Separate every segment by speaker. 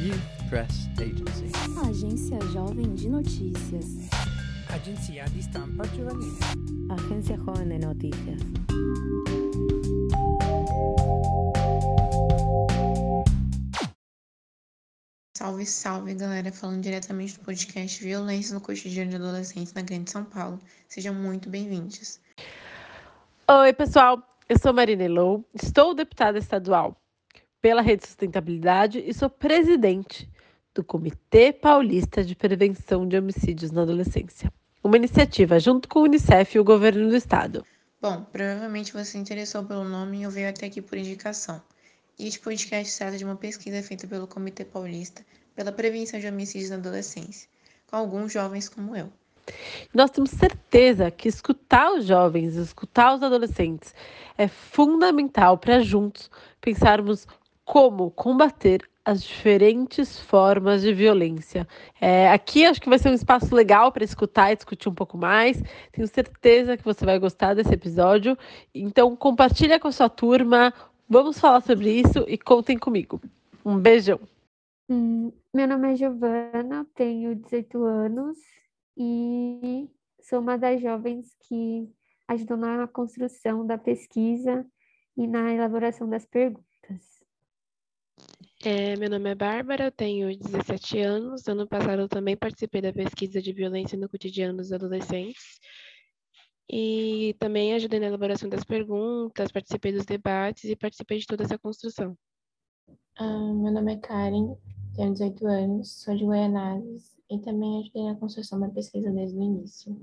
Speaker 1: Youth Press Agency.
Speaker 2: Agência Jovem de Notícias.
Speaker 3: Agenzia di stampa giovanile.
Speaker 4: Agencia Joven de Noticias.
Speaker 5: Salve, salve, galera, falando diretamente do podcast Violência no Cotidiano de Adolescentes na Grande São Paulo. Sejam muito bem-vindos.
Speaker 6: Oi, pessoal. Eu sou Marina Elou, estou deputada estadual pela Rede Sustentabilidade e sou presidente do Comitê Paulista de Prevenção de Homicídios na Adolescência, uma iniciativa junto com o Unicef e o governo do estado.
Speaker 5: Bom, provavelmente você se interessou pelo nome e veio até aqui por indicação. E este podcast trata de uma pesquisa feita pelo Comitê Paulista pela Prevenção de Homicídios na Adolescência, com alguns jovens como eu.
Speaker 6: Nós temos certeza que escutar os jovens, escutar os adolescentes é fundamental para juntos pensarmos como combater as diferentes formas de violência. É, aqui acho que vai ser um espaço legal para escutar e discutir um pouco mais. Tenho certeza que você vai gostar desse episódio. Então compartilha com a sua turma. Vamos falar sobre isso e contem comigo. Um beijão.
Speaker 7: Hum, meu nome é Giovana, tenho 18 anos e sou uma das jovens que ajudou na construção da pesquisa e na elaboração das perguntas.
Speaker 8: É, meu nome é Bárbara, tenho 17 anos. Ano passado eu também participei da pesquisa de violência no cotidiano dos adolescentes. E também ajudei na elaboração das perguntas, participei dos debates e participei de toda essa construção.
Speaker 9: Ah, meu nome é Karen, tenho 18 anos, sou de Goianazes e também ajudei na construção da pesquisa desde o início.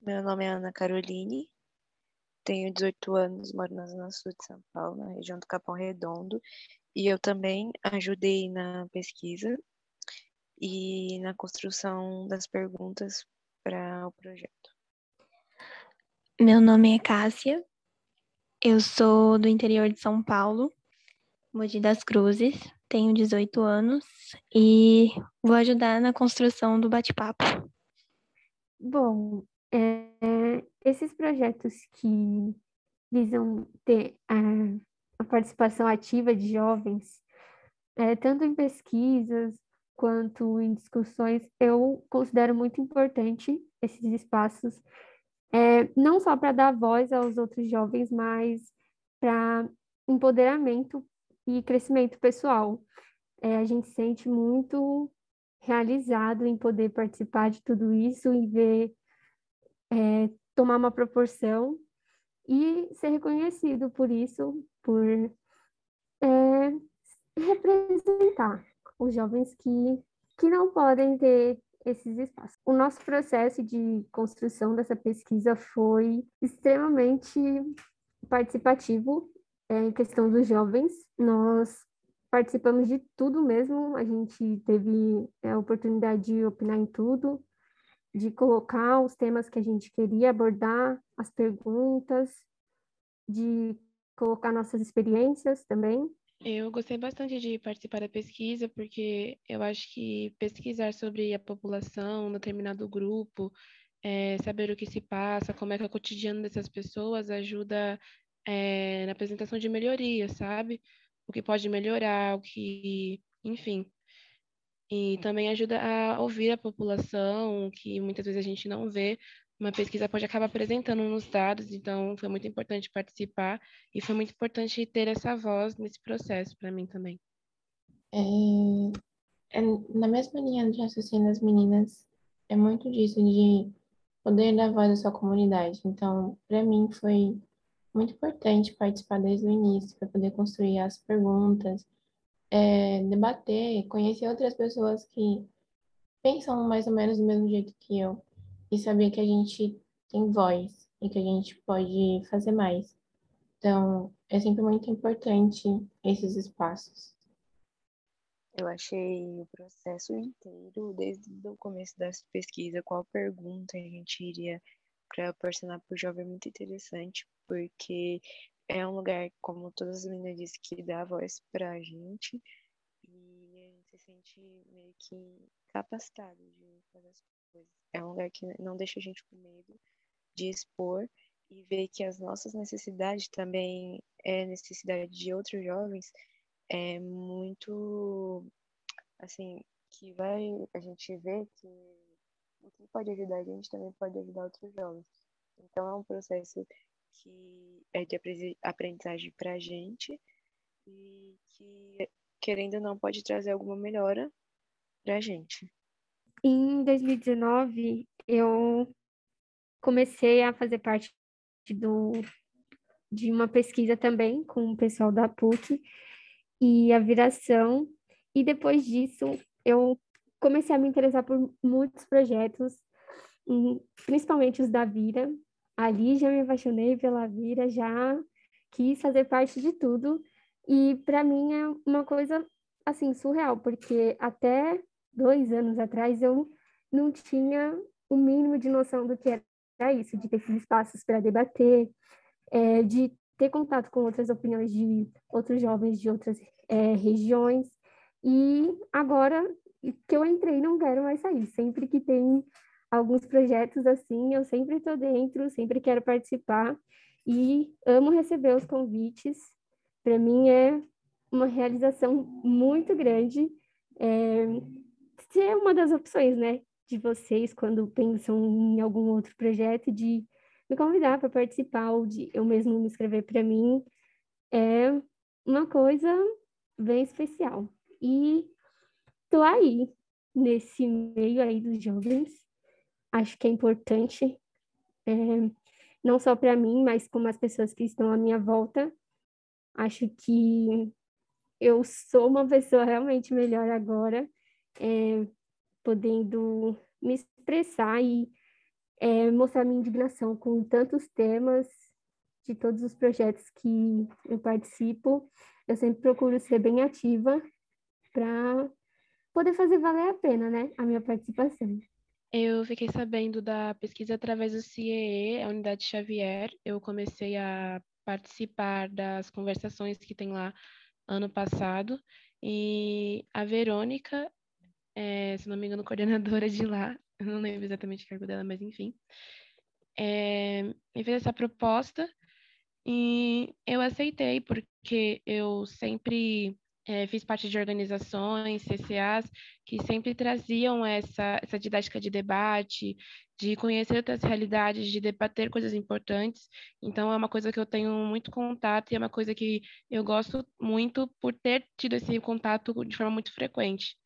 Speaker 10: Meu nome é Ana Caroline, tenho 18 anos, moro na Zona Sul de São Paulo, na região do Capão Redondo, e eu também ajudei na pesquisa e na construção das perguntas para o projeto.
Speaker 11: Meu nome é Cássia, eu sou do interior de São Paulo, Mogi das Cruzes, tenho 18 anos e vou ajudar na construção do bate-papo.
Speaker 7: Bom, é, esses projetos que visam ter a, a participação ativa de jovens, é, tanto em pesquisas quanto em discussões, eu considero muito importante esses espaços, é, não só para dar voz aos outros jovens, mas para empoderamento e crescimento pessoal. É, a gente sente muito realizado em poder participar de tudo isso e ver é, tomar uma proporção e ser reconhecido por isso, por é, representar os jovens que, que não podem ter esses espaços. O nosso processo de construção dessa pesquisa foi extremamente participativo é, em questão dos jovens. Nós participamos de tudo mesmo, a gente teve é, a oportunidade de opinar em tudo, de colocar os temas que a gente queria abordar, as perguntas, de colocar nossas experiências também.
Speaker 8: Eu gostei bastante de participar da pesquisa, porque eu acho que pesquisar sobre a população, um determinado grupo, é, saber o que se passa, como é que é o cotidiano dessas pessoas, ajuda é, na apresentação de melhoria, sabe? O que pode melhorar, o que, enfim. E também ajuda a ouvir a população, que muitas vezes a gente não vê. Uma pesquisa pode acabar apresentando nos dados, então foi muito importante participar e foi muito importante ter essa voz nesse processo para mim também.
Speaker 9: É, é, na mesma linha de raciocínio das meninas, é muito disso de poder dar voz à sua comunidade. Então, para mim foi muito importante participar desde o início, para poder construir as perguntas, é, debater, conhecer outras pessoas que pensam mais ou menos do mesmo jeito que eu e saber que a gente tem voz e que a gente pode fazer mais. Então, é sempre muito importante esses espaços.
Speaker 10: Eu achei o processo inteiro, desde o começo da pesquisa, qual pergunta a gente iria para o jovem, muito interessante, porque é um lugar, como todas as meninas disseram, que dá voz para a gente e a gente se sente meio que capacitado de fazer as É um lugar que não deixa a gente com medo de expor e ver que as nossas necessidades também é necessidade de outros jovens é muito assim, que vai, a gente vê que o que pode ajudar a gente também pode ajudar outros jovens. Então é um processo que é de aprendizagem para a gente e que, querendo ou não, pode trazer alguma melhora para a gente.
Speaker 7: Em 2019, eu comecei a fazer parte do, de uma pesquisa também com o pessoal da PUC e a viração. E depois disso, eu comecei a me interessar por muitos projetos, principalmente os da Vira. Ali já me apaixonei pela Vira, já quis fazer parte de tudo. E para mim é uma coisa assim surreal, porque até dois anos atrás eu não tinha o mínimo de noção do que era isso, de ter espaços para debater, é, de ter contato com outras opiniões de outros jovens de outras é, regiões. E agora que eu entrei, não quero mais sair. Sempre que tem alguns projetos assim, eu sempre estou dentro, sempre quero participar e amo receber os convites. Para mim é uma realização muito grande é, ser uma das opções, né, de vocês quando pensam em algum outro projeto, de me convidar para participar ou de eu mesmo me inscrever para mim, é uma coisa bem especial. E tô aí, nesse meio aí dos jovens. Acho que é importante, é, não só para mim, mas como as pessoas que estão à minha volta. Acho que eu sou uma pessoa realmente melhor agora, é, podendo me expressar e é, mostrar minha indignação com tantos temas de todos os projetos que eu participo. Eu sempre procuro ser bem ativa para poder fazer valer a pena, né, a minha participação.
Speaker 8: Eu fiquei sabendo da pesquisa através do CIEE, a Unidade Xavier. Eu comecei a participar das conversações que tem lá ano passado. E a Verônica, é, se não me engano, coordenadora de lá, eu não lembro exatamente o cargo dela, mas enfim, é, me fez essa proposta e eu aceitei, porque eu sempre é, fiz parte de organizações, CCAs, que sempre traziam essa, essa didática de debate, de conhecer outras realidades, de debater coisas importantes. Então, é uma coisa que eu tenho muito contato e é uma coisa que eu gosto muito por ter tido esse contato de forma muito frequente.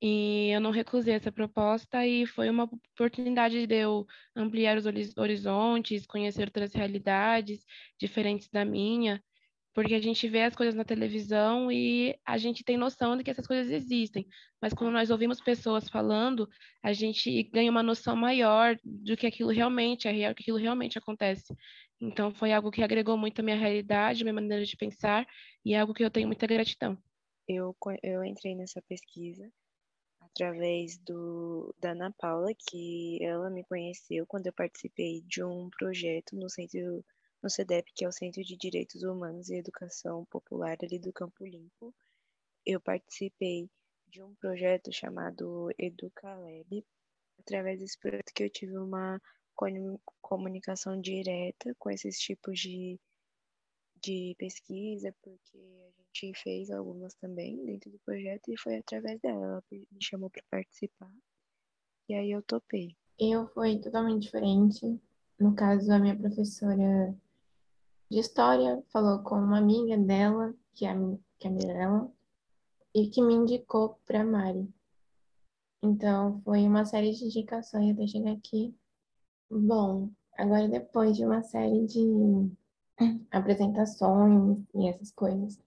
Speaker 8: E eu não recusei essa proposta e foi uma oportunidade de eu ampliar os horizontes, conhecer outras realidades diferentes da minha porque a gente vê as coisas na televisão e a gente tem noção de que essas coisas existem, mas quando nós ouvimos pessoas falando, a gente ganha uma noção maior do que aquilo realmente é real, que aquilo realmente acontece. Então foi algo que agregou muito a minha realidade, a minha maneira de pensar e é algo que eu tenho muita gratidão.
Speaker 10: Eu eu entrei nessa pesquisa através do da Ana Paula, que ela me conheceu quando eu participei de um projeto no centro no CEDEP, que é o Centro de Direitos Humanos e Educação Popular ali do Campo Limpo. Eu participei de um projeto chamado EducaLab. Através desse projeto que eu tive uma comunicação direta com esses tipos de, de pesquisa, porque a gente fez algumas também dentro do projeto e foi através dela. Ela me chamou para participar e aí eu topei.
Speaker 9: Eu fui totalmente diferente. No caso, a minha professora de história, falou com uma amiga dela, que é a, que é a Mirella, e que me indicou para Mari. Então, foi uma série de indicações até chegar aqui. Bom, agora depois de uma série de apresentações e essas coisas,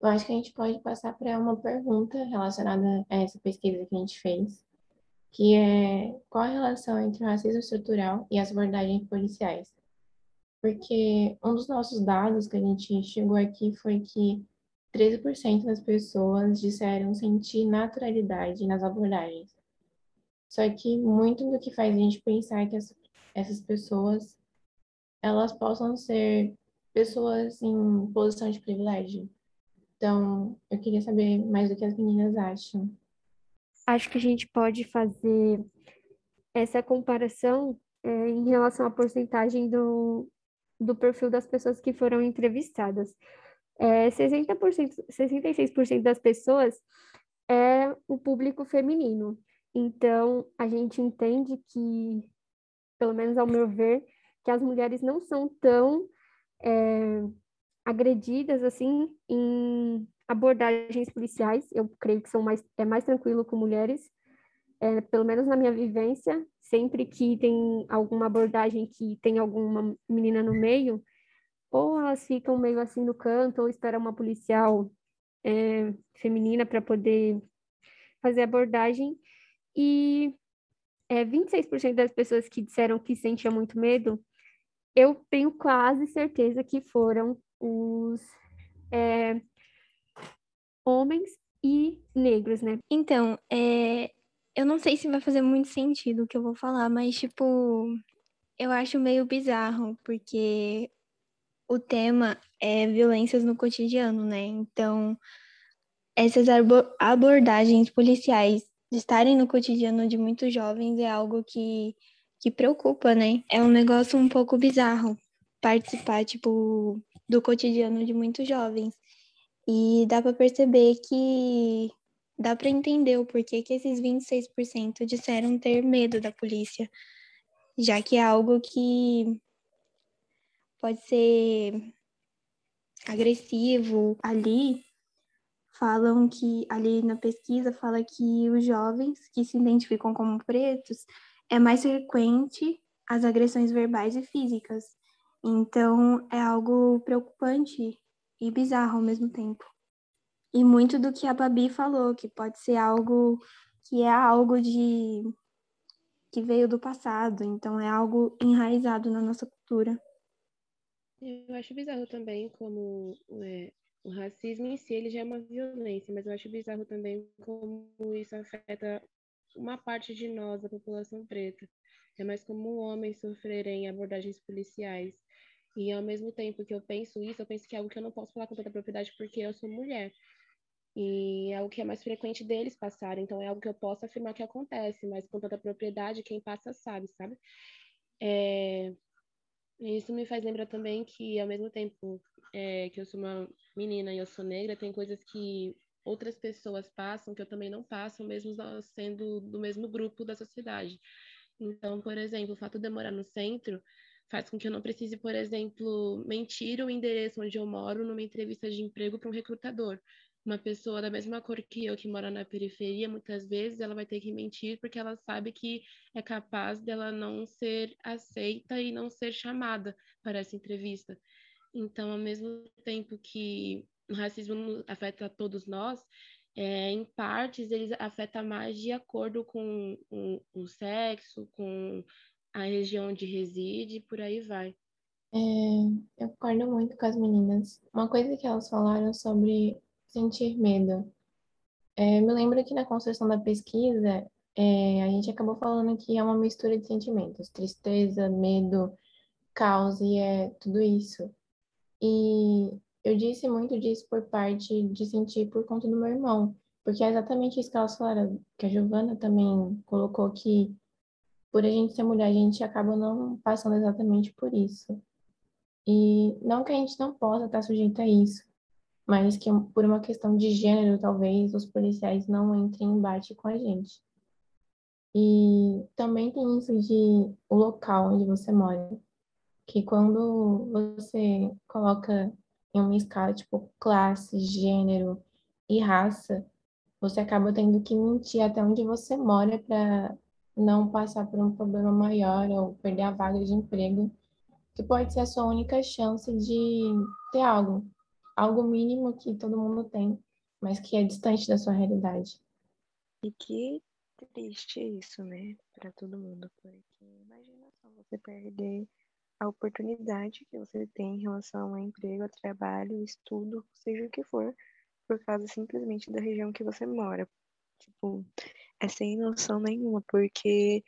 Speaker 9: eu acho que a gente pode passar para uma pergunta relacionada a essa pesquisa que a gente fez, que é qual a relação entre o racismo estrutural e as abordagens policiais? porque um dos nossos dados que a gente chegou aqui foi que 13% das pessoas disseram sentir naturalidade nas abordagens. Só que muito do que faz a gente pensar que essas pessoas elas possam ser pessoas em posição de privilégio. Então, eu queria saber mais do que as meninas acham.
Speaker 7: Acho que a gente pode fazer essa comparação é, em relação à porcentagem do, do perfil das pessoas que foram entrevistadas. É, 60%, 66% das pessoas é o público feminino. Então, a gente entende que, pelo menos ao meu ver, que as mulheres não são tão é, agredidas assim em abordagens policiais. Eu creio que são mais é mais tranquilo com mulheres, é, pelo menos na minha vivência. Sempre que tem alguma abordagem que tem alguma menina no meio, ou elas ficam meio assim no canto, ou esperam uma policial é, feminina para poder fazer abordagem. E é, 26% das pessoas que disseram que sentiam muito medo, eu tenho quase certeza que foram os é, homens e negros, né?
Speaker 11: Então, é, eu não sei se vai fazer muito sentido o que eu vou falar, mas, tipo, eu acho meio bizarro, porque o tema é violências no cotidiano, né? Então, essas abordagens policiais estarem no cotidiano de muitos jovens é algo que, que preocupa, né? É um negócio um pouco bizarro participar, tipo, do cotidiano de muitos jovens. E dá para perceber que dá para entender o porquê que esses 26% disseram ter medo da polícia, já que é algo que pode ser agressivo. Ali falam que ali na pesquisa fala que os jovens que se identificam como pretos é mais frequente as agressões verbais e físicas. Então é algo preocupante e bizarro ao mesmo tempo. E muito do que a Babi falou, que pode ser algo que é algo de que veio do passado, então é algo enraizado na nossa cultura.
Speaker 8: Eu acho bizarro também como é, o racismo em si ele já é uma violência, mas eu acho bizarro também como isso afeta uma parte de nós, da população preta. É mais como homens sofrerem abordagens policiais. E ao mesmo tempo que eu penso isso, eu penso que é algo que eu não posso falar com tanta propriedade porque eu sou mulher. E é algo que é mais frequente deles passarem, então é algo que eu posso afirmar que acontece, mas com tanta propriedade, quem passa sabe, sabe? É... Isso me faz lembrar também que, ao mesmo tempo é, que eu sou uma menina e eu sou negra, tem coisas que outras pessoas passam que eu também não passo, mesmo sendo do mesmo grupo da sociedade. Então, por exemplo, o fato de eu morar no centro faz com que eu não precise, por exemplo, mentir o endereço onde eu moro numa entrevista de emprego para um recrutador. Uma pessoa da mesma cor que eu, que mora na periferia, muitas vezes ela vai ter que mentir porque ela sabe que é capaz dela não ser aceita e não ser chamada para essa entrevista. Então, ao mesmo tempo que o racismo afeta todos nós, é, em partes ele afeta mais de acordo com o, o sexo, com a região onde reside, por aí vai.
Speaker 9: É, eu concordo muito com as meninas. Uma coisa que elas falaram sobre sentir medo. É, me lembro que na construção da pesquisa, é, a gente acabou falando que é uma mistura de sentimentos, tristeza, medo, caos, e é tudo isso. E eu disse muito disso por parte de sentir por conta do meu irmão, porque é exatamente isso que elas falaram, que a Giovana também colocou que por a gente ser mulher, a gente acaba não passando exatamente por isso. E não que a gente não possa estar sujeita a isso, mas que por uma questão de gênero, talvez os policiais não entrem em embate com a gente. E também tem isso de o local onde você mora, que quando você coloca em uma escala tipo classe, gênero e raça, você acaba tendo que mentir até onde você mora para não passar por um problema maior ou perder a vaga de emprego, que pode ser a sua única chance de ter algo, algo mínimo que todo mundo tem, mas que é distante da sua realidade.
Speaker 10: E que triste isso, né, para todo mundo, porque imagina só você perder a oportunidade que você tem em relação a emprego, a trabalho, estudo, seja o que for, por causa simplesmente da região que você mora. Tipo, é sem noção nenhuma, porque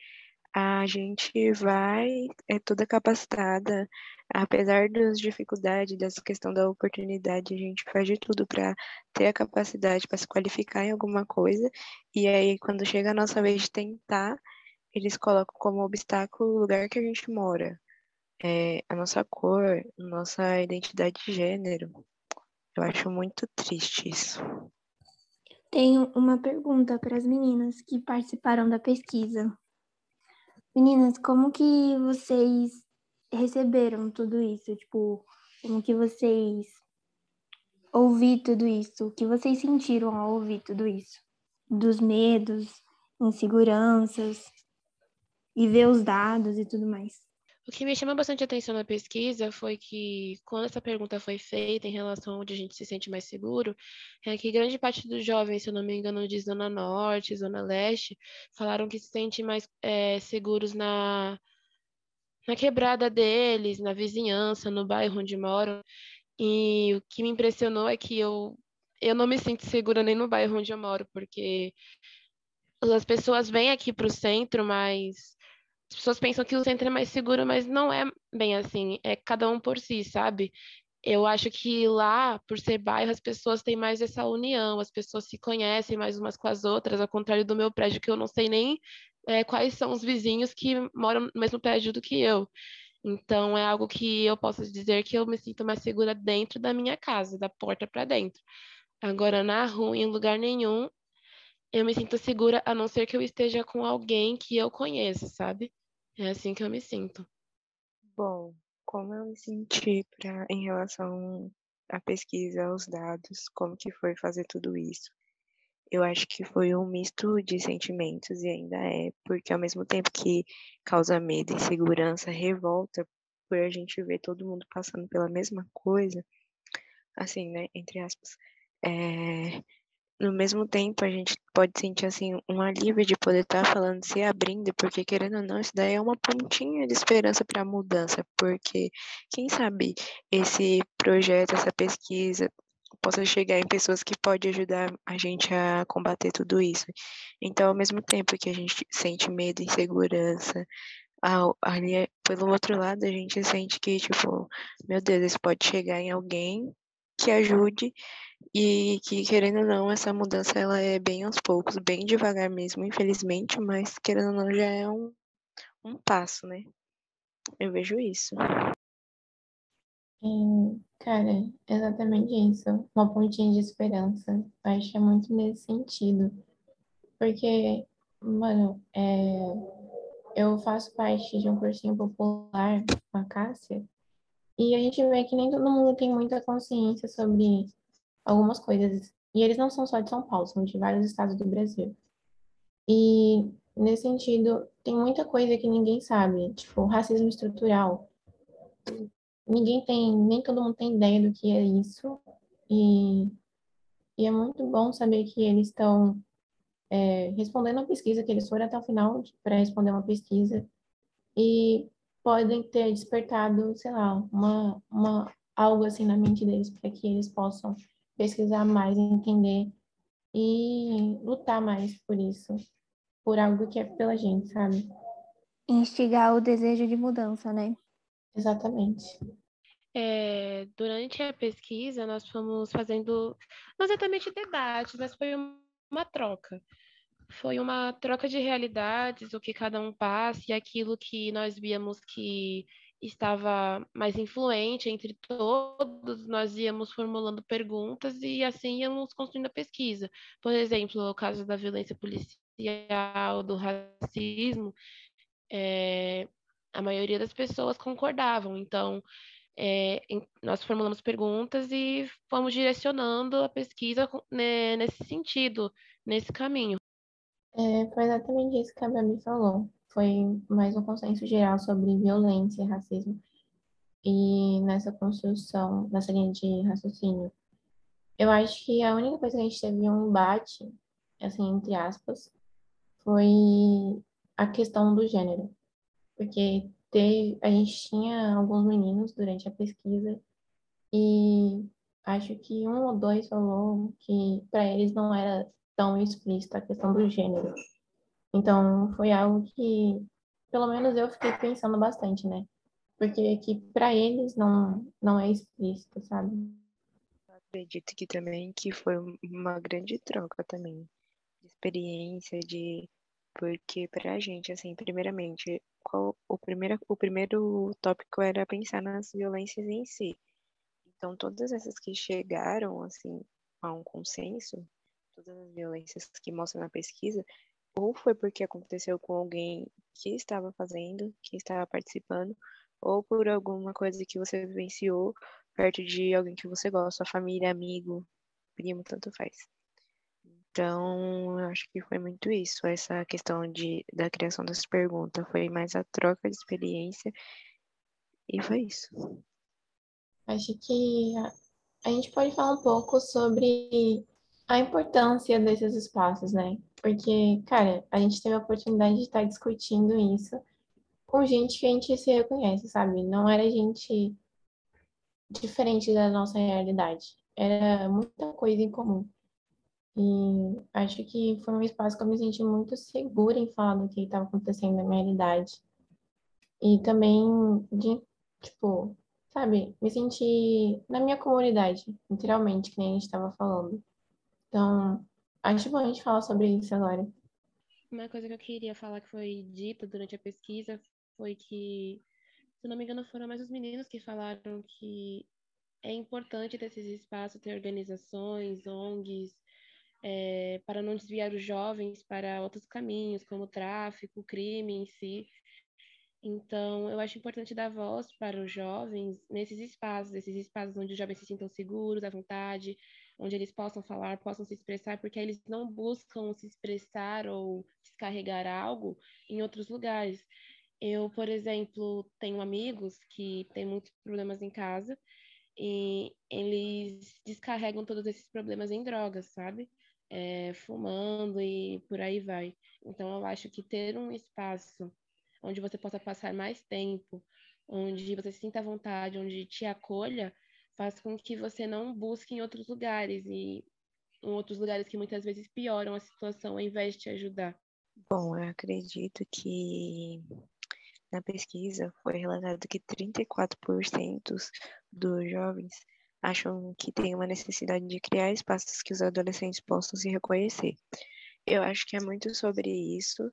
Speaker 10: a gente vai, é toda capacitada, apesar das dificuldades, dessa questão da oportunidade, a gente faz de tudo para ter a capacidade para se qualificar em alguma coisa, e aí quando chega a nossa vez de tentar, eles colocam como obstáculo o lugar que a gente mora, é, a nossa cor, nossa identidade de gênero. Eu acho muito triste isso.
Speaker 11: Tenho uma pergunta para as meninas que participaram da pesquisa. Meninas, como que vocês receberam tudo isso? Tipo, como que vocês ouviram tudo isso? O que vocês sentiram ao ouvir tudo isso? Dos medos, inseguranças e ver os dados e tudo mais.
Speaker 8: O que me chama bastante atenção na pesquisa foi que, quando essa pergunta foi feita em relação a onde a gente se sente mais seguro, é que grande parte dos jovens, se eu não me engano, de Zona Norte, Zona Leste, falaram que se sentem mais é, seguros na, na quebrada deles, na vizinhança, no bairro onde moram. E o que me impressionou é que eu, eu não me sinto segura nem no bairro onde eu moro, porque as pessoas vêm aqui para o centro, mas as pessoas pensam que o centro é mais seguro, mas não é bem assim. É cada um por si, sabe? Eu acho que lá, por ser bairro, as pessoas têm mais essa união, as pessoas se conhecem mais umas com as outras, ao contrário do meu prédio, que eu não sei nem é, quais são os vizinhos que moram no mesmo prédio do que eu. Então, é algo que eu posso dizer que eu me sinto mais segura dentro da minha casa, da porta para dentro. Agora, na rua, em lugar nenhum, eu me sinto segura, a não ser que eu esteja com alguém que eu conheço, sabe? É assim que eu me sinto.
Speaker 10: Bom, como eu me senti pra, em relação à pesquisa, aos dados, como que foi fazer tudo isso? Eu acho que foi um misto de sentimentos e ainda é, porque ao mesmo tempo que causa medo, insegurança, revolta, por a gente ver todo mundo passando pela mesma coisa, assim, né, entre aspas, é, no mesmo tempo a gente pode sentir assim um alívio de poder estar tá falando, se abrindo, porque querendo ou não, isso daí é uma pontinha de esperança para a mudança, porque quem sabe esse projeto, essa pesquisa possa chegar em pessoas que podem ajudar a gente a combater tudo isso. Então, ao mesmo tempo que a gente sente medo, insegurança, ali pelo outro lado a gente sente que tipo, meu Deus, isso pode chegar em alguém que ajude e que, querendo ou não, essa mudança ela é bem aos poucos, bem devagar mesmo, infelizmente, mas querendo ou não, já é um, um passo, né? Eu vejo isso.
Speaker 9: cara, exatamente isso. Uma pontinha de esperança. Eu acho que é muito nesse sentido. Porque, mano, é, eu faço parte de um cursinho popular com a Cássia, e a gente vê que nem todo mundo tem muita consciência sobre algumas coisas. E eles não são só de São Paulo, são de vários estados do Brasil. E, nesse sentido, tem muita coisa que ninguém sabe, tipo, racismo estrutural. Ninguém tem, nem todo mundo tem ideia do que é isso. E, e é muito bom saber que eles estão é, respondendo a pesquisa, que eles foram até o final para responder uma pesquisa. E podem ter despertado, sei lá, uma, uma, algo assim na mente deles para que eles possam pesquisar mais, entender e lutar mais por isso, por algo que é pela gente, sabe?
Speaker 11: Instigar o desejo de mudança, né?
Speaker 9: Exatamente.
Speaker 8: É, durante a pesquisa, nós fomos fazendo, não exatamente debates, mas foi uma troca. Foi uma troca de realidades, o que cada um passa e aquilo que nós víamos que estava mais influente entre todos, nós íamos formulando perguntas e assim íamos construindo a pesquisa. Por exemplo, o caso da violência policial, do racismo, é, a maioria das pessoas concordavam. Então, é, nós formulamos perguntas e fomos direcionando a pesquisa né, nesse sentido, nesse caminho.
Speaker 9: É, foi exatamente isso que a Gabi falou foi mais um consenso geral sobre violência e racismo. E nessa construção, nessa linha de raciocínio, eu acho que a única coisa que a gente teve um embate, assim, entre aspas, foi a questão do gênero. Porque teve, a gente tinha alguns meninos durante a pesquisa e acho que um ou dois falou que para eles não era tão explícita a questão do gênero. Então, foi algo que, pelo menos eu fiquei pensando bastante, né? Porque que para eles não, não é explícito, sabe?
Speaker 10: acredito que também que foi uma grande troca também de experiência, de porque para a gente, assim, primeiramente, qual, o, primeiro, o primeiro tópico era pensar nas violências em si. Então, todas essas que chegaram, assim, a um consenso, todas as violências que mostram na pesquisa, ou foi porque aconteceu com alguém que estava fazendo, que estava participando, ou por alguma coisa que você vivenciou perto de alguém que você gosta, família, amigo, primo, tanto faz. Então, eu acho que foi muito isso, essa questão de, da criação dessa pergunta, foi mais a troca de experiência e foi isso.
Speaker 9: Acho que a gente pode falar um pouco sobre a importância desses espaços, né? Porque, cara, a gente teve a oportunidade de estar discutindo isso com gente que a gente se reconhece, sabe? Não era gente diferente da nossa realidade. Era muita coisa em comum. E acho que foi um espaço que eu me senti muito segura em falar do que estava acontecendo na minha realidade. E também de, tipo, sabe, me sentir na minha comunidade, literalmente, que nem a gente estava falando. Então, acho bom a gente falar sobre isso agora.
Speaker 8: Uma coisa que eu queria falar que foi dita durante a pesquisa foi que, se não me engano, foram mais os meninos que falaram que é importante ter esses espaços, ter organizações, ONGs, é, para não desviar os jovens para outros caminhos, como o tráfico, o crime em si. Então, eu acho importante dar voz para os jovens nesses espaços, esses espaços onde os jovens se sintam seguros, à vontade, onde eles possam falar, possam se expressar, porque eles não buscam se expressar ou descarregar algo em outros lugares. Eu, por exemplo, tenho amigos que têm muitos problemas em casa e eles descarregam todos esses problemas em drogas, sabe? É, fumando e por aí vai. Então, eu acho que ter um espaço onde você possa passar mais tempo, onde você se sinta à vontade, onde te acolha, faz com que você não busque em outros lugares e em outros lugares que muitas vezes pioram a situação ao invés de te ajudar.
Speaker 10: Bom, eu acredito que na pesquisa foi relatado que 34% dos jovens acham que tem uma necessidade de criar espaços que os adolescentes possam se reconhecer. Eu acho que é muito sobre isso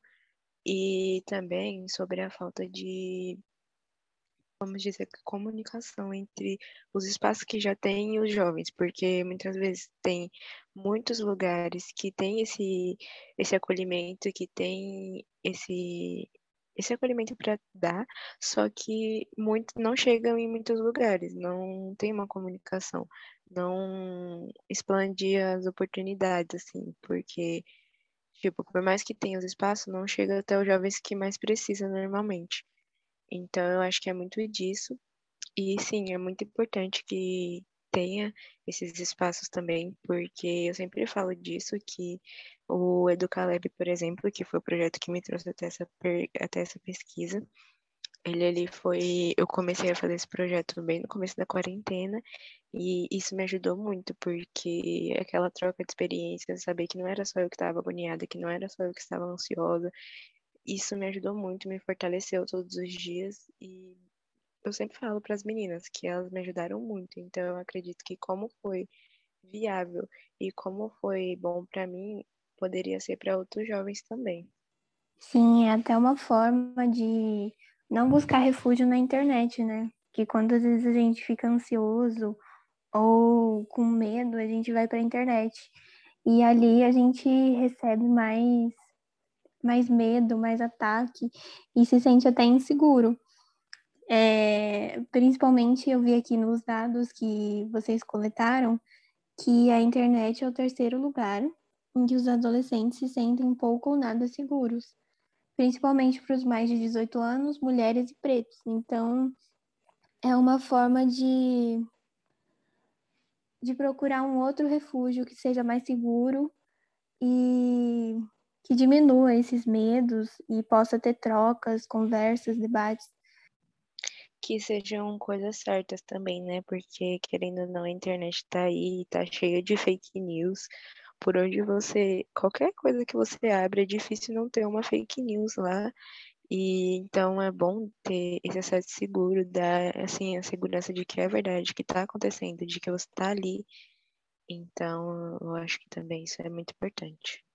Speaker 10: e também sobre a falta de, vamos dizer, comunicação entre os espaços que já tem e os jovens, porque muitas vezes tem muitos lugares que tem esse, esse acolhimento, que tem esse, esse acolhimento para dar, só que muito, não chegam em muitos lugares, não tem uma comunicação, não expande as oportunidades, assim, porque Tipo, por mais que tenha os espaços, não chega até os jovens que mais precisam normalmente. Então, eu acho que é muito disso. E sim, é muito importante que tenha esses espaços também, porque eu sempre falo disso, que o Educaleb, por exemplo, que foi o projeto que me trouxe até essa, até essa pesquisa, ele ali foi. Eu comecei a fazer esse projeto bem no começo da quarentena, e isso me ajudou muito, porque aquela troca de experiências, saber que não era só eu que estava agoniada, que não era só eu que estava ansiosa, isso me ajudou muito, me fortaleceu todos os dias, e eu sempre falo para as meninas que elas me ajudaram muito, então eu acredito que, como foi viável e como foi bom para mim, poderia ser para outros jovens também.
Speaker 11: Sim, é até uma forma de não buscar refúgio na internet, né? Que quantas vezes a gente fica ansioso ou com medo, a gente vai para a internet. E ali a gente recebe mais mais medo, mais ataque e se sente até inseguro. É, principalmente eu vi aqui nos dados que vocês coletaram que a internet é o terceiro lugar em que os adolescentes se sentem pouco ou nada seguros principalmente para os mais de 18 anos, mulheres e pretos. Então, é uma forma de, de procurar um outro refúgio que seja mais seguro e que diminua esses medos e possa ter trocas, conversas, debates.
Speaker 10: Que sejam coisas certas também, né? Porque, querendo ou não, a internet tá aí, tá cheia de fake news por onde você. Qualquer coisa que você abre, é difícil não ter uma fake news lá. E então é bom ter esse acesso seguro, dar assim, a segurança de que é verdade, que está acontecendo, de que você está ali. Então, eu acho que também isso é muito importante.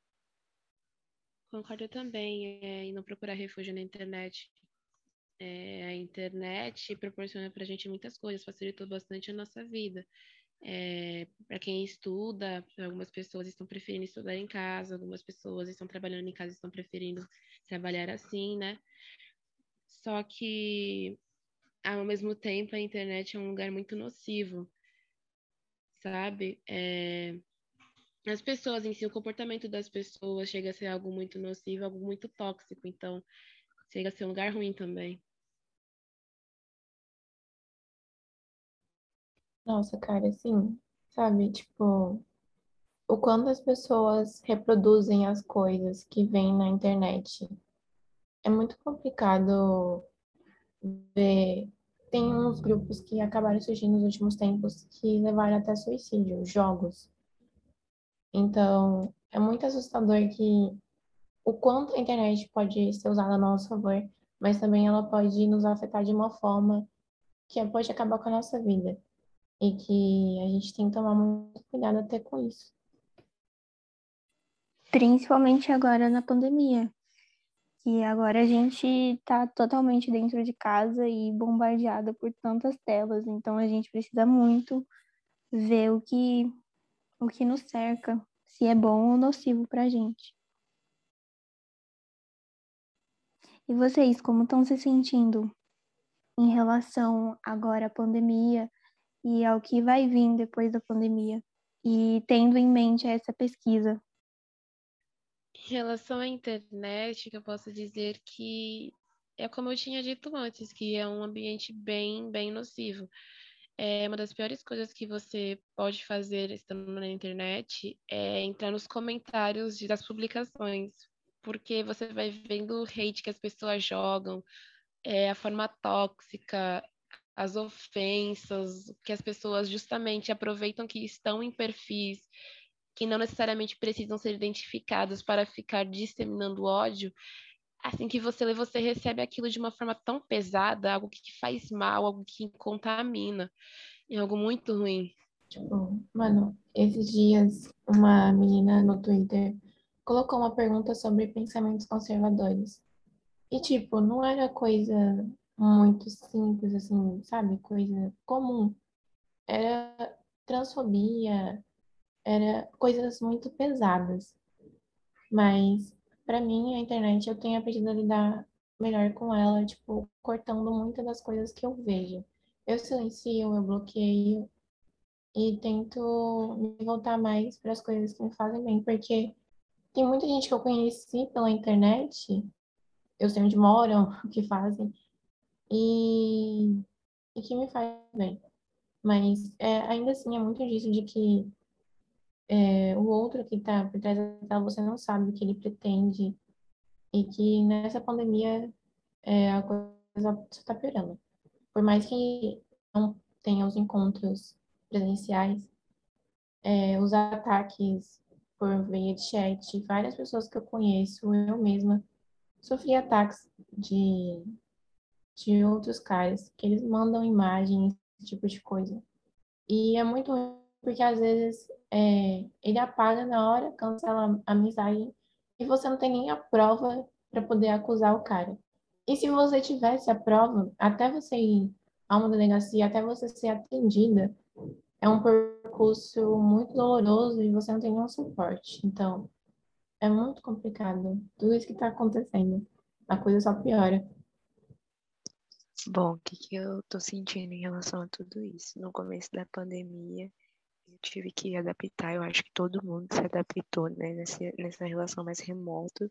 Speaker 8: Concordo também é, em não procurar refúgio na internet. É, a internet proporciona para a gente muitas coisas, facilitou bastante a nossa vida. É, para quem estuda, algumas pessoas estão preferindo estudar em casa, algumas pessoas estão trabalhando em casa e estão preferindo trabalhar assim, né? Só que, ao mesmo tempo, a internet é um lugar muito nocivo, sabe? É, as pessoas em si, o comportamento das pessoas chega a ser algo muito nocivo, algo muito tóxico, então chega a ser um lugar ruim também.
Speaker 9: Nossa, cara, assim, sabe, tipo, o quanto as pessoas reproduzem as coisas que vêm na internet. É muito complicado ver. Tem uns grupos que acabaram surgindo nos últimos tempos que levaram até suicídio, jogos. Então, é muito assustador que o quanto a internet pode ser usada a nosso favor, mas também ela pode nos afetar de uma forma que pode acabar com a nossa vida. E que a gente tem que tomar muito cuidado até com isso.
Speaker 11: Principalmente agora na pandemia. Que agora a gente está totalmente dentro de casa e bombardeada por tantas telas. Então a gente precisa muito ver o que o que nos cerca, se é bom ou nocivo para a gente. E vocês, como estão se sentindo em relação agora à pandemia e ao que vai vir depois da pandemia? E tendo em mente essa pesquisa.
Speaker 8: Em relação à internet, eu posso dizer que é como eu tinha dito antes, que é um ambiente bem, bem nocivo é uma das piores coisas que você pode fazer estando na internet é entrar nos comentários das publicações, porque você vai vendo o hate que as pessoas jogam, é, a forma tóxica, as ofensas, que as pessoas justamente aproveitam que estão em perfis que não necessariamente precisam ser identificados para ficar disseminando ódio, assim que você lê, você recebe aquilo de uma forma tão pesada, algo que faz mal, algo que contamina. É algo muito ruim.
Speaker 9: Tipo, mano, esses dias uma menina no Twitter colocou uma pergunta sobre pensamentos conservadores. E, tipo, não era coisa muito simples, assim, sabe? Coisa comum. Era transfobia, era coisas muito pesadas. Mas para mim, a internet eu tenho aprendido a lidar melhor com ela, tipo, cortando muitas das coisas que eu vejo. Eu silencio, eu bloqueio e tento me voltar mais para as coisas que me fazem bem, porque tem muita gente que eu conheci pela internet, eu sei onde moram, o que fazem, e, e que me faz bem. Mas é, ainda assim é muito disso de que é, o outro que está por trás da tela, você não sabe o que ele pretende e que nessa pandemia é, a coisa só está piorando. Por mais que não tenha os encontros presenciais, é, os ataques por via de chat, várias pessoas que eu conheço, eu mesma, sofri ataques de, de outros caras, que eles mandam imagens, esse tipo de coisa. E é muito porque às vezes é, ele apaga na hora, cancela a mensagem e você não tem nem a prova para poder acusar o cara. E se você tivesse a prova, até você ir a uma delegacia, até você ser atendida, é um percurso muito doloroso e você não tem nenhum suporte. Então, é muito complicado tudo isso que está acontecendo. A coisa só piora.
Speaker 10: Bom, o que, que eu tô sentindo em relação a tudo isso? No começo da pandemia, tive que adaptar, eu acho que todo mundo se adaptou, né, nessa, relação mais remota,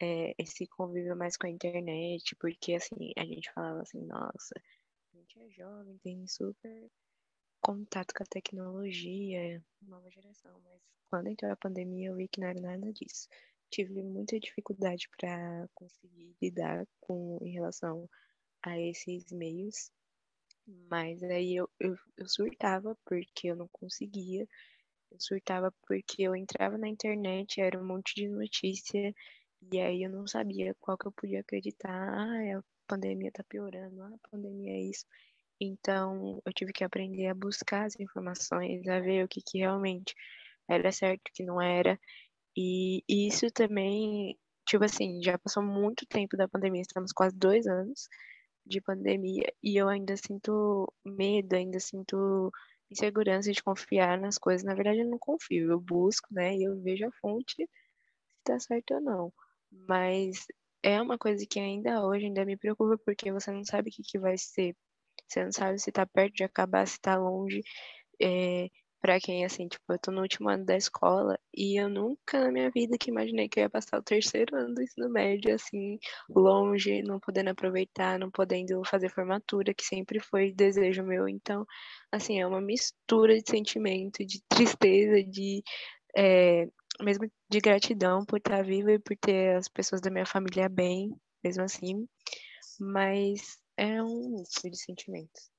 Speaker 10: é, esse convívio mais com a internet, porque, assim, a gente falava assim, nossa, a gente é jovem, tem super contato com a tecnologia, nova geração, mas quando entrou a pandemia eu vi que não era nada disso. Tive muita dificuldade para conseguir lidar com em relação a esses meios mas aí eu, eu, eu surtava porque eu não conseguia. Eu surtava porque eu entrava na internet, era um monte de notícia, e aí eu não sabia qual que eu podia acreditar. Ah, a pandemia tá piorando, ah, a pandemia é isso. Então, eu tive que aprender a buscar as informações, a ver o que, que realmente era certo, o que não era. E isso também, tipo assim, já passou muito tempo da pandemia, estamos quase dois anos de pandemia e eu ainda sinto medo, ainda sinto insegurança de confiar nas coisas. Na verdade, eu não confio, eu busco, né? E eu vejo a fonte se tá certo ou não. Mas é uma coisa que ainda hoje ainda me preocupa, porque você não sabe o que, que vai ser. Você não sabe se tá perto de acabar, se tá longe. É, para quem, assim, tipo, eu tô no último ano da escola e eu nunca na minha vida que imaginei que eu ia passar o terceiro ano do ensino médio, assim, longe, não podendo aproveitar, não podendo fazer formatura, que sempre foi desejo meu. Então, assim, é uma mistura de sentimento, de tristeza, de. É, mesmo de gratidão por estar viva e por ter as pessoas da minha família bem, mesmo assim. Mas é um misto de sentimentos.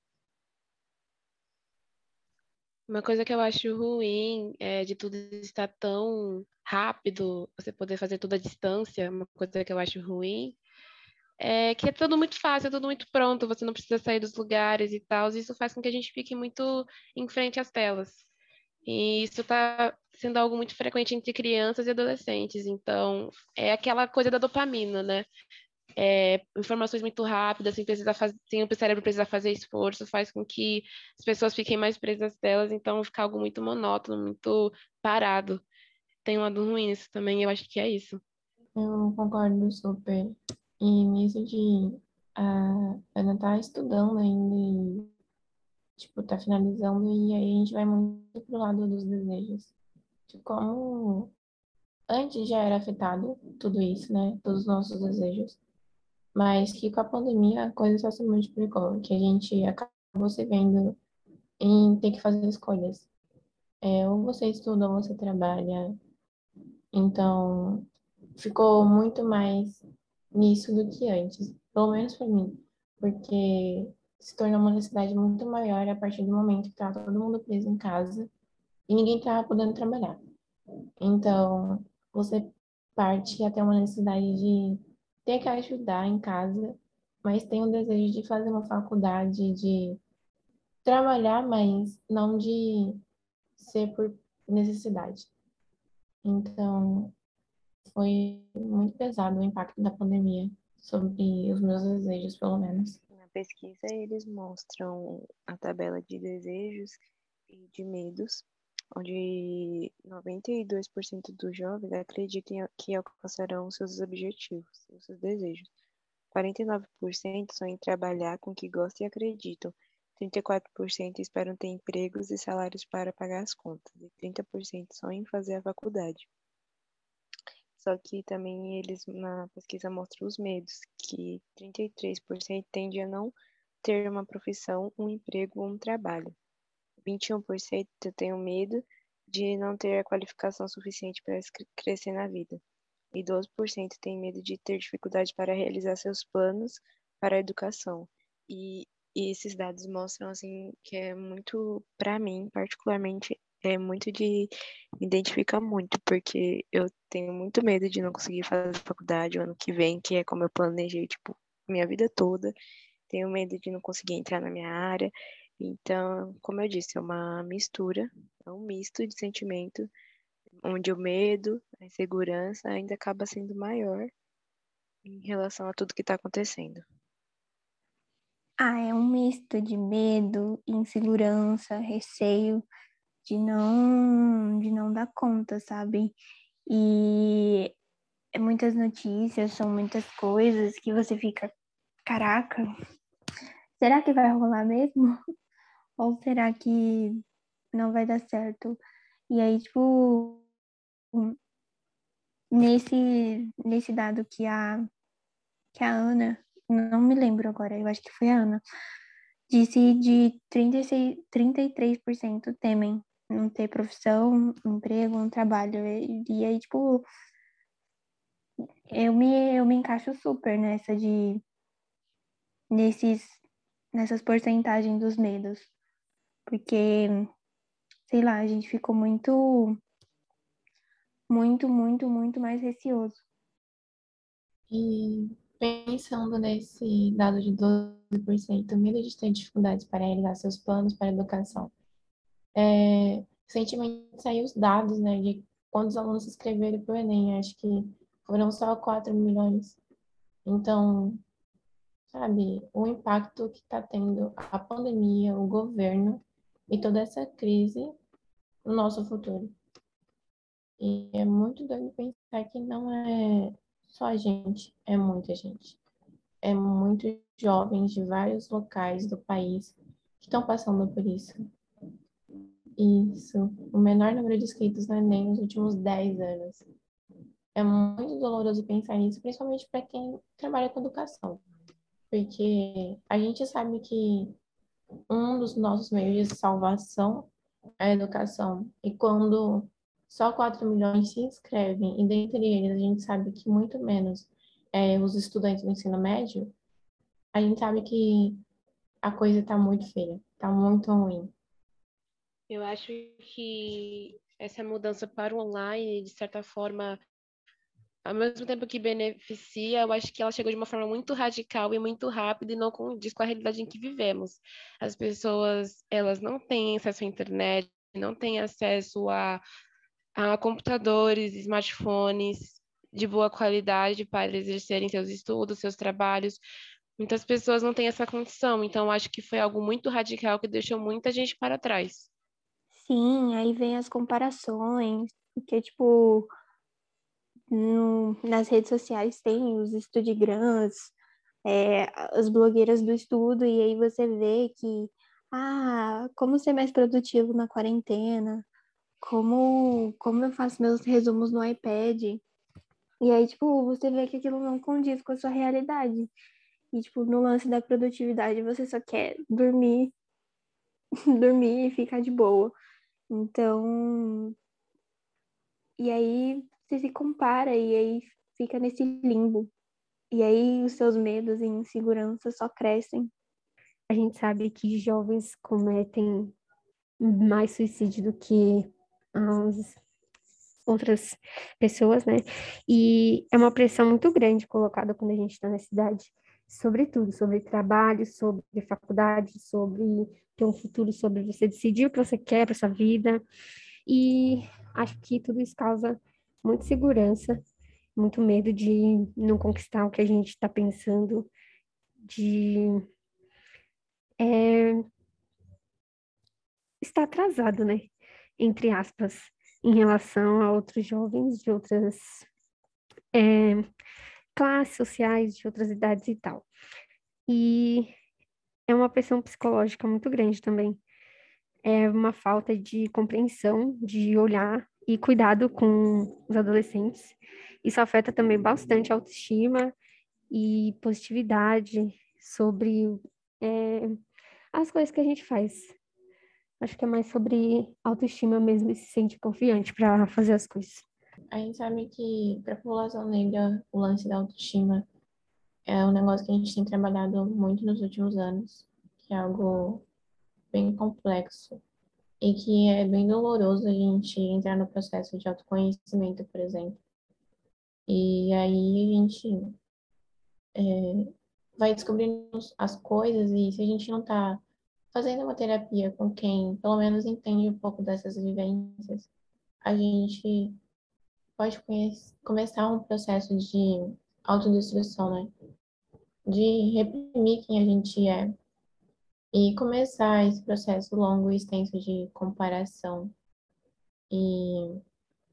Speaker 8: Uma coisa que eu acho ruim é de tudo estar tão rápido, você poder fazer tudo à distância, uma coisa que eu acho ruim, é que é tudo muito fácil, é tudo muito pronto, você não precisa sair dos lugares e tal. Isso faz com que a gente fique muito em frente às telas. E isso está sendo algo muito frequente entre crianças e adolescentes. Então, é aquela coisa da dopamina, né? É, informações muito rápidas, sem, precisar faz... sem o cérebro precisar fazer esforço, faz com que as pessoas fiquem mais presas delas, então fica algo muito monótono, muito parado. Tem um lado ruim nisso também, eu acho que é isso.
Speaker 9: Eu concordo super. E nisso de uh, Ana tá estudando ainda e, tipo, tá finalizando, e aí a gente vai muito pro lado dos desejos. De como antes já era afetado tudo isso, né? Todos os nossos desejos mas que com a pandemia a coisa só se multiplicou, que a gente acabou se vendo em ter que fazer escolhas. É, ou você estuda ou você trabalha. Então, ficou muito mais nisso do que antes, pelo menos para mim, porque se tornou uma necessidade muito maior a partir do momento que estava todo mundo preso em casa e ninguém estava podendo trabalhar. Então, você parte até uma necessidade de ter que ajudar em casa, mas tem o desejo de fazer uma faculdade, de trabalhar, mas não de ser por necessidade. Então, foi muito pesado o impacto da pandemia sobre os meus desejos, pelo menos.
Speaker 10: Na pesquisa, eles mostram a tabela de desejos e de medos onde 92% dos jovens acreditam que alcançarão seus objetivos, seus desejos. 49% sonham em trabalhar com o que gostam e acreditam. 34% esperam ter empregos e salários para pagar as contas. E 30% sonham em fazer a faculdade. Só que também eles na pesquisa mostram os medos, que 33% tendem a não ter uma profissão, um emprego ou um trabalho. 21% tenho medo de não ter a qualificação suficiente para crescer na vida. E 12% tem medo de ter dificuldade para realizar seus planos para a educação. E, e esses dados mostram assim que é muito para mim, particularmente, é muito de me identifica muito, porque eu tenho muito medo de não conseguir fazer faculdade o ano que vem, que é como eu planejei, tipo, minha vida toda. Tenho medo de não conseguir entrar na minha área. Então, como eu disse, é uma mistura, é um misto de sentimento, onde o medo, a insegurança ainda acaba sendo maior em relação a tudo que está acontecendo.
Speaker 11: Ah, é um misto de medo, insegurança, receio de não de não dar conta, sabe? E é muitas notícias, são muitas coisas que você fica, caraca, será que vai rolar mesmo? Ou será que não vai dar certo? E aí, tipo, nesse, nesse dado que a, que a Ana, não me lembro agora, eu acho que foi a Ana, disse de 36, 33% temem não ter profissão, um emprego, um trabalho. E, e aí, tipo, eu me, eu me encaixo super nessa de nesses nessas porcentagens dos medos porque, sei lá, a gente ficou muito, muito, muito, muito mais receoso.
Speaker 9: E pensando nesse dado de 12%, medo de ter dificuldades para realizar seus planos para a educação. É, recentemente saiu os dados, né, de quantos alunos se inscreveram para o Enem, acho que foram só 4 milhões. Então, sabe, o impacto que está tendo a pandemia, o governo, e toda essa crise no nosso futuro. E é muito doido pensar que não é só a gente, é muita gente. É muitos jovens de vários locais do país que estão passando por isso. Isso. O menor número de inscritos no Enem nos últimos 10 anos. É muito doloroso pensar nisso, principalmente para quem trabalha com educação. Porque a gente sabe que um dos nossos meios de salvação é a educação. E quando só 4 milhões se inscrevem, e dentre eles a gente sabe que muito menos é, os estudantes do ensino médio, a gente sabe que a coisa está muito feia, está muito ruim.
Speaker 8: Eu acho que essa mudança para o online, de certa forma, ao mesmo tempo que beneficia, eu acho que ela chegou de uma forma muito radical e muito rápida e não condiz com a realidade em que vivemos. As pessoas, elas não têm acesso à internet, não têm acesso a a computadores, smartphones de boa qualidade para exercerem seus estudos, seus trabalhos. Muitas pessoas não têm essa condição, então acho que foi algo muito radical que deixou muita gente para trás.
Speaker 11: Sim, aí vem as comparações, porque, tipo, no, nas redes sociais tem os estudigrams, é, as blogueiras do estudo, e aí você vê que, ah, como ser mais produtivo na quarentena, como, como eu faço meus resumos no iPad. E aí, tipo, você vê que aquilo não condiz com a sua realidade. E, tipo, no lance da produtividade, você só quer dormir, dormir e ficar de boa. Então, e aí você se compara e aí fica nesse limbo. E aí os seus medos e inseguranças só crescem. A gente sabe que jovens cometem mais suicídio do que as outras pessoas, né? E é uma pressão muito grande colocada quando a gente está na cidade, sobre tudo, sobre trabalho, sobre faculdade, sobre ter um futuro, sobre você decidir o que você quer para sua vida. E acho que tudo isso causa muita segurança, muito medo de não conquistar o que a gente está pensando, de é, estar atrasado, né? entre aspas, em relação a outros jovens de outras é, classes sociais, de outras idades e tal. E é uma pressão psicológica muito grande também. É uma falta de compreensão, de olhar e cuidado com os adolescentes. Isso afeta também bastante a autoestima e positividade sobre é, as coisas que a gente faz. Acho que é mais sobre autoestima mesmo e se sentir confiante para fazer as coisas.
Speaker 9: A gente sabe que para a população negra o lance da autoestima é um negócio que a gente tem trabalhado muito nos últimos anos, que é algo bem complexo e que é bem doloroso a gente entrar no processo de autoconhecimento, por exemplo. E aí a gente é, vai descobrindo as coisas e se a gente não está fazendo uma terapia com quem pelo menos entende um pouco dessas vivências, a gente pode começar um processo de autodestruição, né? De reprimir quem a gente é e começar esse processo longo e extenso de comparação e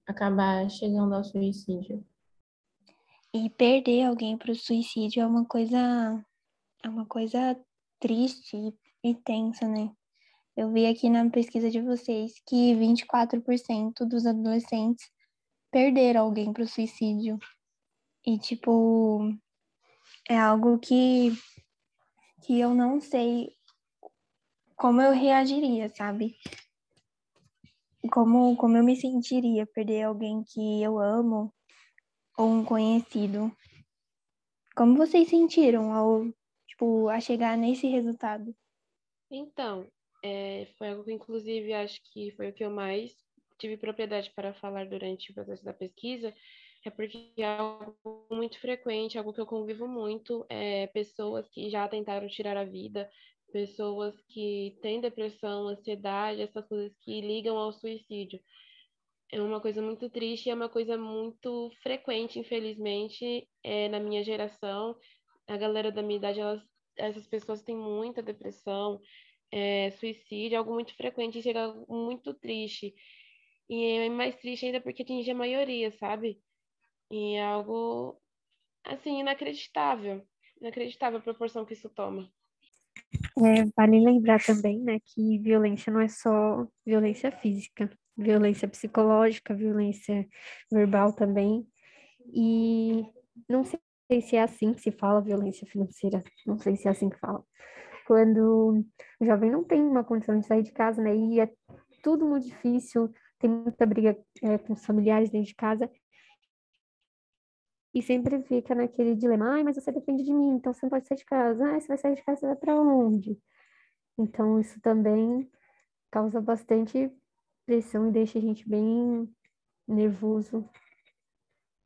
Speaker 9: acabar chegando ao suicídio.
Speaker 11: E perder alguém para o suicídio é uma coisa é uma coisa triste e tensa, né? Eu vi aqui na pesquisa de vocês que 24% dos adolescentes perderam alguém para o suicídio. E, tipo, é algo que, que eu não sei como eu reagiria, sabe? Como, como eu me sentiria perder alguém que eu amo ou um conhecido. Como vocês sentiram ao, tipo, a chegar nesse resultado?
Speaker 8: Então, é, foi algo que, inclusive, acho que foi o que eu mais tive propriedade para falar durante o processo da pesquisa, é porque é algo muito frequente, algo que eu convivo muito, é pessoas que já tentaram tirar a vida, pessoas que têm depressão, ansiedade, essas coisas que ligam ao suicídio. É uma coisa muito triste, é uma coisa muito frequente, infelizmente, é, na minha geração. A galera da minha idade, elas, essas pessoas têm muita depressão, é, suicídio é algo muito frequente chega muito triste. E é mais triste ainda porque atinge a maioria, sabe? E é algo, assim, inacreditável. Inacreditável a proporção que isso toma.
Speaker 7: É, vale lembrar também, né, que violência não é só violência física, violência psicológica, violência verbal também. E não sei se é assim que se fala violência financeira, não sei se é assim que fala. Quando o jovem não tem uma condição de sair de casa, né, e é tudo muito difícil, tem muita briga é, com os familiares dentro de casa, e sempre fica naquele dilema, ai, mas você depende de mim, então você não pode sair de casa. Ah, você vai sair de casa, você vai para onde? Então, isso também causa bastante pressão e deixa a gente bem nervoso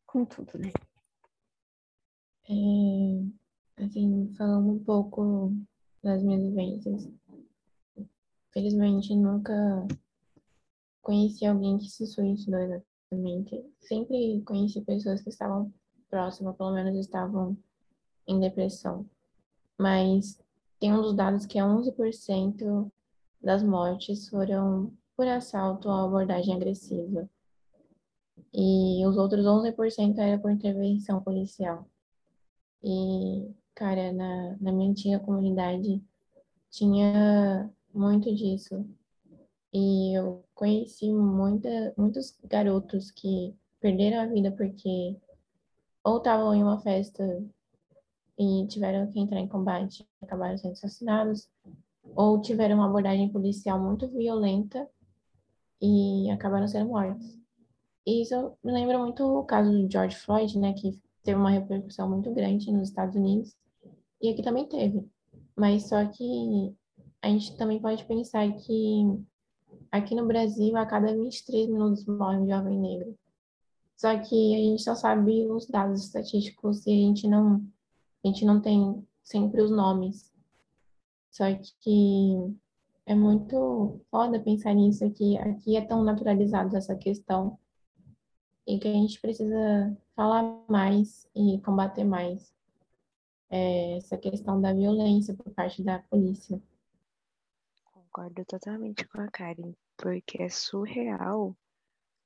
Speaker 7: com tudo, né?
Speaker 9: É, assim, falando um pouco das minhas vivências, felizmente nunca conheci alguém que se suicidou exatamente. Sempre conheci pessoas que estavam próximas, pelo menos estavam em depressão. Mas tem um dos dados que é 11% das mortes foram por assalto ou abordagem agressiva. E os outros 11% era por intervenção policial. E, cara, na, na minha antiga comunidade tinha muito disso. E eu conheci muita, muitos garotos que perderam a vida porque ou estavam em uma festa e tiveram que entrar em combate e acabaram sendo assassinados, ou tiveram uma abordagem policial muito violenta e acabaram sendo mortos. E isso me lembra muito o caso do George Floyd, né, que teve uma repercussão muito grande nos Estados Unidos, e aqui também teve. Mas só que a gente também pode pensar que aqui no Brasil, a cada 23 minutos morre um jovem negro. Só que a gente só sabe os dados estatísticos e a gente não, a gente não tem sempre os nomes. Só que é muito foda pensar nisso aqui. Aqui é tão naturalizado essa questão e que a gente precisa falar mais e combater mais é, essa questão da violência por parte da polícia.
Speaker 10: Concordo totalmente com a Karen, porque é surreal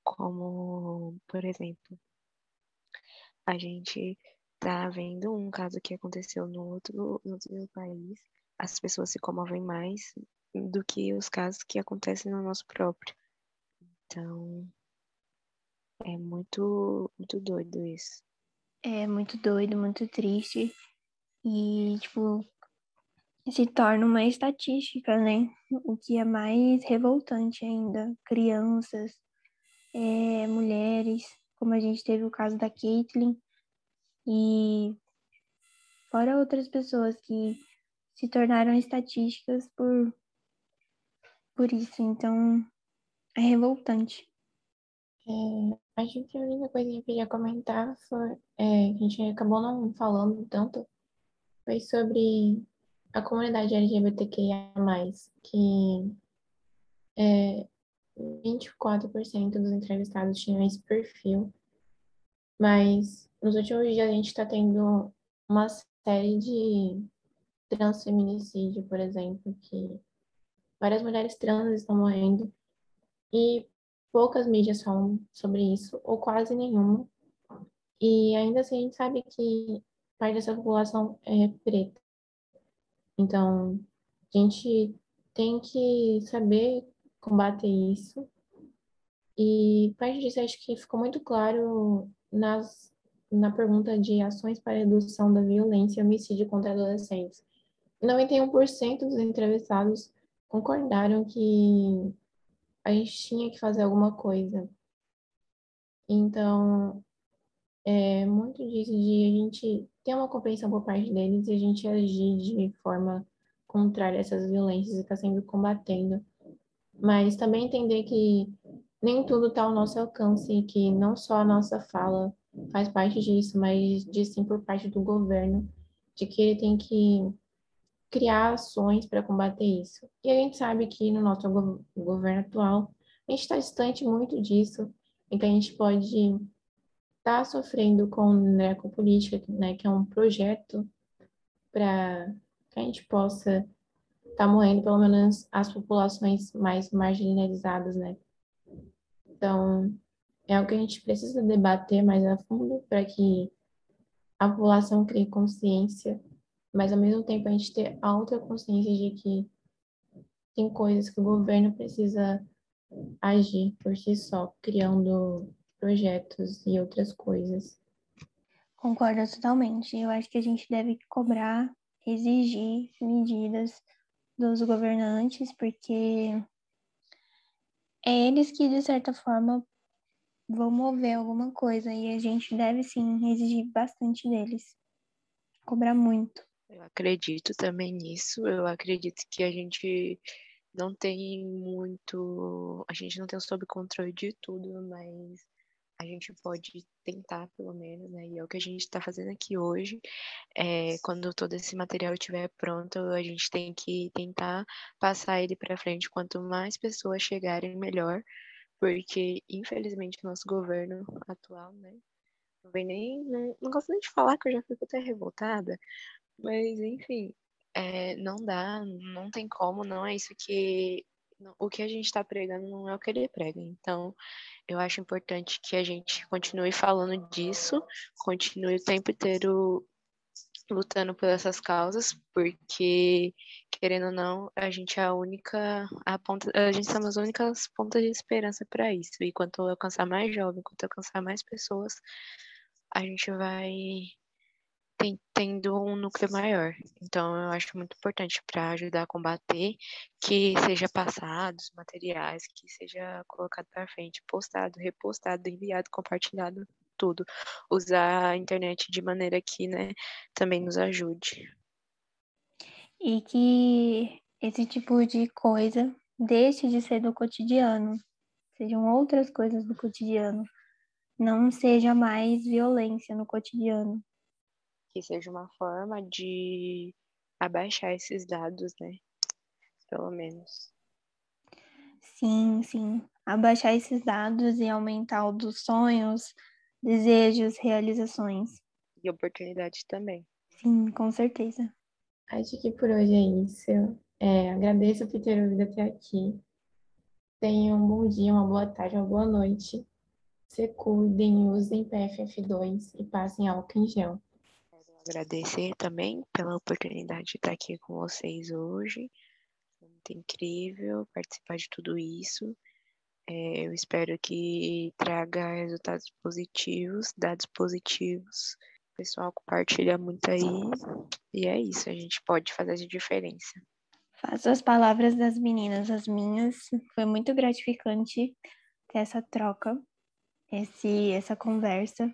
Speaker 10: como, por exemplo, a gente tá vendo um caso que aconteceu no outro, no outro país, as pessoas se comovem mais do que os casos que acontecem no nosso próprio. Então, é muito, muito doido isso.
Speaker 11: É muito doido, muito triste. E, tipo, se torna uma estatística, né? O que é mais revoltante ainda. Crianças, é, mulheres, como a gente teve o caso da Caitlyn, e fora outras pessoas que se tornaram estatísticas por, por isso. Então, é revoltante.
Speaker 9: É, acho que a única coisa que eu queria comentar foi, é, que a gente acabou não falando tanto, foi sobre a comunidade LGBTQIA+, que é, 24% dos entrevistados tinham esse perfil, mas nos últimos dias a gente está tendo uma série de transfeminicídio, por exemplo, que várias mulheres trans estão morrendo e poucas mídias falam sobre isso, ou quase nenhuma. E ainda assim a gente sabe que parte dessa população é preta. Então, a gente tem que saber combater isso. E parte disso acho que ficou muito claro nas, na pergunta de ações para redução da violência e homicídio contra adolescentes. 91% dos entrevistados concordaram que a gente tinha que fazer alguma coisa. Então, é muito disso de a gente ter uma compreensão por parte deles e a gente agir de forma contrária a essas violências e estar tá sempre combatendo mas também entender que nem tudo está ao nosso alcance e que não só a nossa fala faz parte disso, mas de sim por parte do governo, de que ele tem que criar ações para combater isso. E a gente sabe que no nosso go governo atual, a gente está distante muito disso, então a gente pode estar tá sofrendo com necropolítica, né, que é um projeto para que a gente possa tá morrendo pelo menos as populações mais marginalizadas, né? Então, é algo que a gente precisa debater mais a fundo para que a população crie consciência, mas ao mesmo tempo a gente ter alta consciência de que tem coisas que o governo precisa agir por si só, criando projetos e outras coisas.
Speaker 11: Concordo totalmente. Eu acho que a gente deve cobrar, exigir medidas dos governantes, porque é eles que, de certa forma, vão mover alguma coisa e a gente deve sim exigir bastante deles, cobrar muito.
Speaker 10: Eu acredito também nisso. Eu acredito que a gente não tem muito, a gente não tem sob controle de tudo, mas a gente pode tentar, pelo menos, né? E é o que a gente está fazendo aqui hoje. É, quando todo esse material estiver pronto, a gente tem que tentar passar ele para frente. Quanto mais pessoas chegarem, melhor, porque infelizmente o nosso governo atual, né? Não vem nem. Não, não gosto nem de falar que eu já fico até revoltada, mas enfim, é, não dá, não tem como, não é isso que. O que a gente está pregando não é o que ele prega. Então, eu acho importante que a gente continue falando disso, continue o tempo inteiro lutando por essas causas, porque, querendo ou não, a gente é a única, a ponta, a gente somos as únicas pontas de esperança para isso. E quanto alcançar mais jovens, quanto alcançar mais pessoas, a gente vai tendo um núcleo maior. Então, eu acho muito importante para ajudar a combater que seja passados materiais, que seja colocado para frente, postado, repostado, enviado, compartilhado tudo. Usar a internet de maneira que, né, também nos ajude.
Speaker 11: E que esse tipo de coisa deixe de ser do cotidiano, sejam outras coisas do cotidiano, não seja mais violência no cotidiano.
Speaker 10: Que seja uma forma de abaixar esses dados, né? Pelo menos.
Speaker 11: Sim, sim. Abaixar esses dados e aumentar o dos sonhos, desejos, realizações.
Speaker 10: E oportunidades também.
Speaker 11: Sim, com certeza.
Speaker 9: Acho que por hoje é isso. É, agradeço por ter ouvido até aqui. Tenham um bom dia, uma boa tarde, uma boa noite. Se cuidem, usem PFF2 e passem álcool em gel.
Speaker 10: Agradecer também pela oportunidade de estar aqui com vocês hoje. Muito incrível participar de tudo isso. É, eu espero que traga resultados positivos, dados positivos. O pessoal compartilha muito aí. E é isso, a gente pode fazer a diferença.
Speaker 11: Faço as palavras das meninas as minhas. Foi muito gratificante ter essa troca, esse, essa conversa.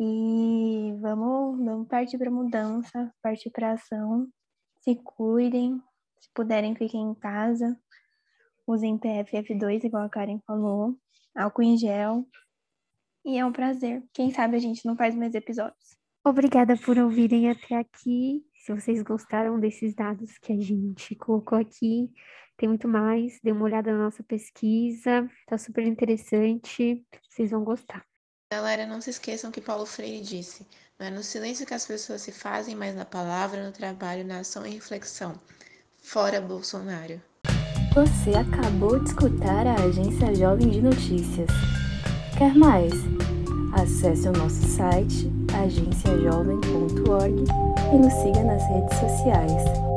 Speaker 11: E vamos, vamos partir para mudança, partir para ação. Se cuidem, se puderem, fiquem em casa usem PFF2, igual a Karen falou, álcool em gel. E é um prazer. Quem sabe a gente não faz mais episódios.
Speaker 7: Obrigada por ouvirem até aqui. Se vocês gostaram desses dados que a gente colocou aqui, tem muito mais. Dê uma olhada na nossa pesquisa, tá super interessante. Vocês vão gostar.
Speaker 5: Galera, não se esqueçam que Paulo Freire disse: não é no silêncio que as pessoas se fazem, mas na palavra, no trabalho, na ação e reflexão. Fora Bolsonaro.
Speaker 2: Você acabou de escutar a Agência Jovem de Notícias. Quer mais? Acesse o nosso site agenciajovem.org e nos siga nas redes sociais.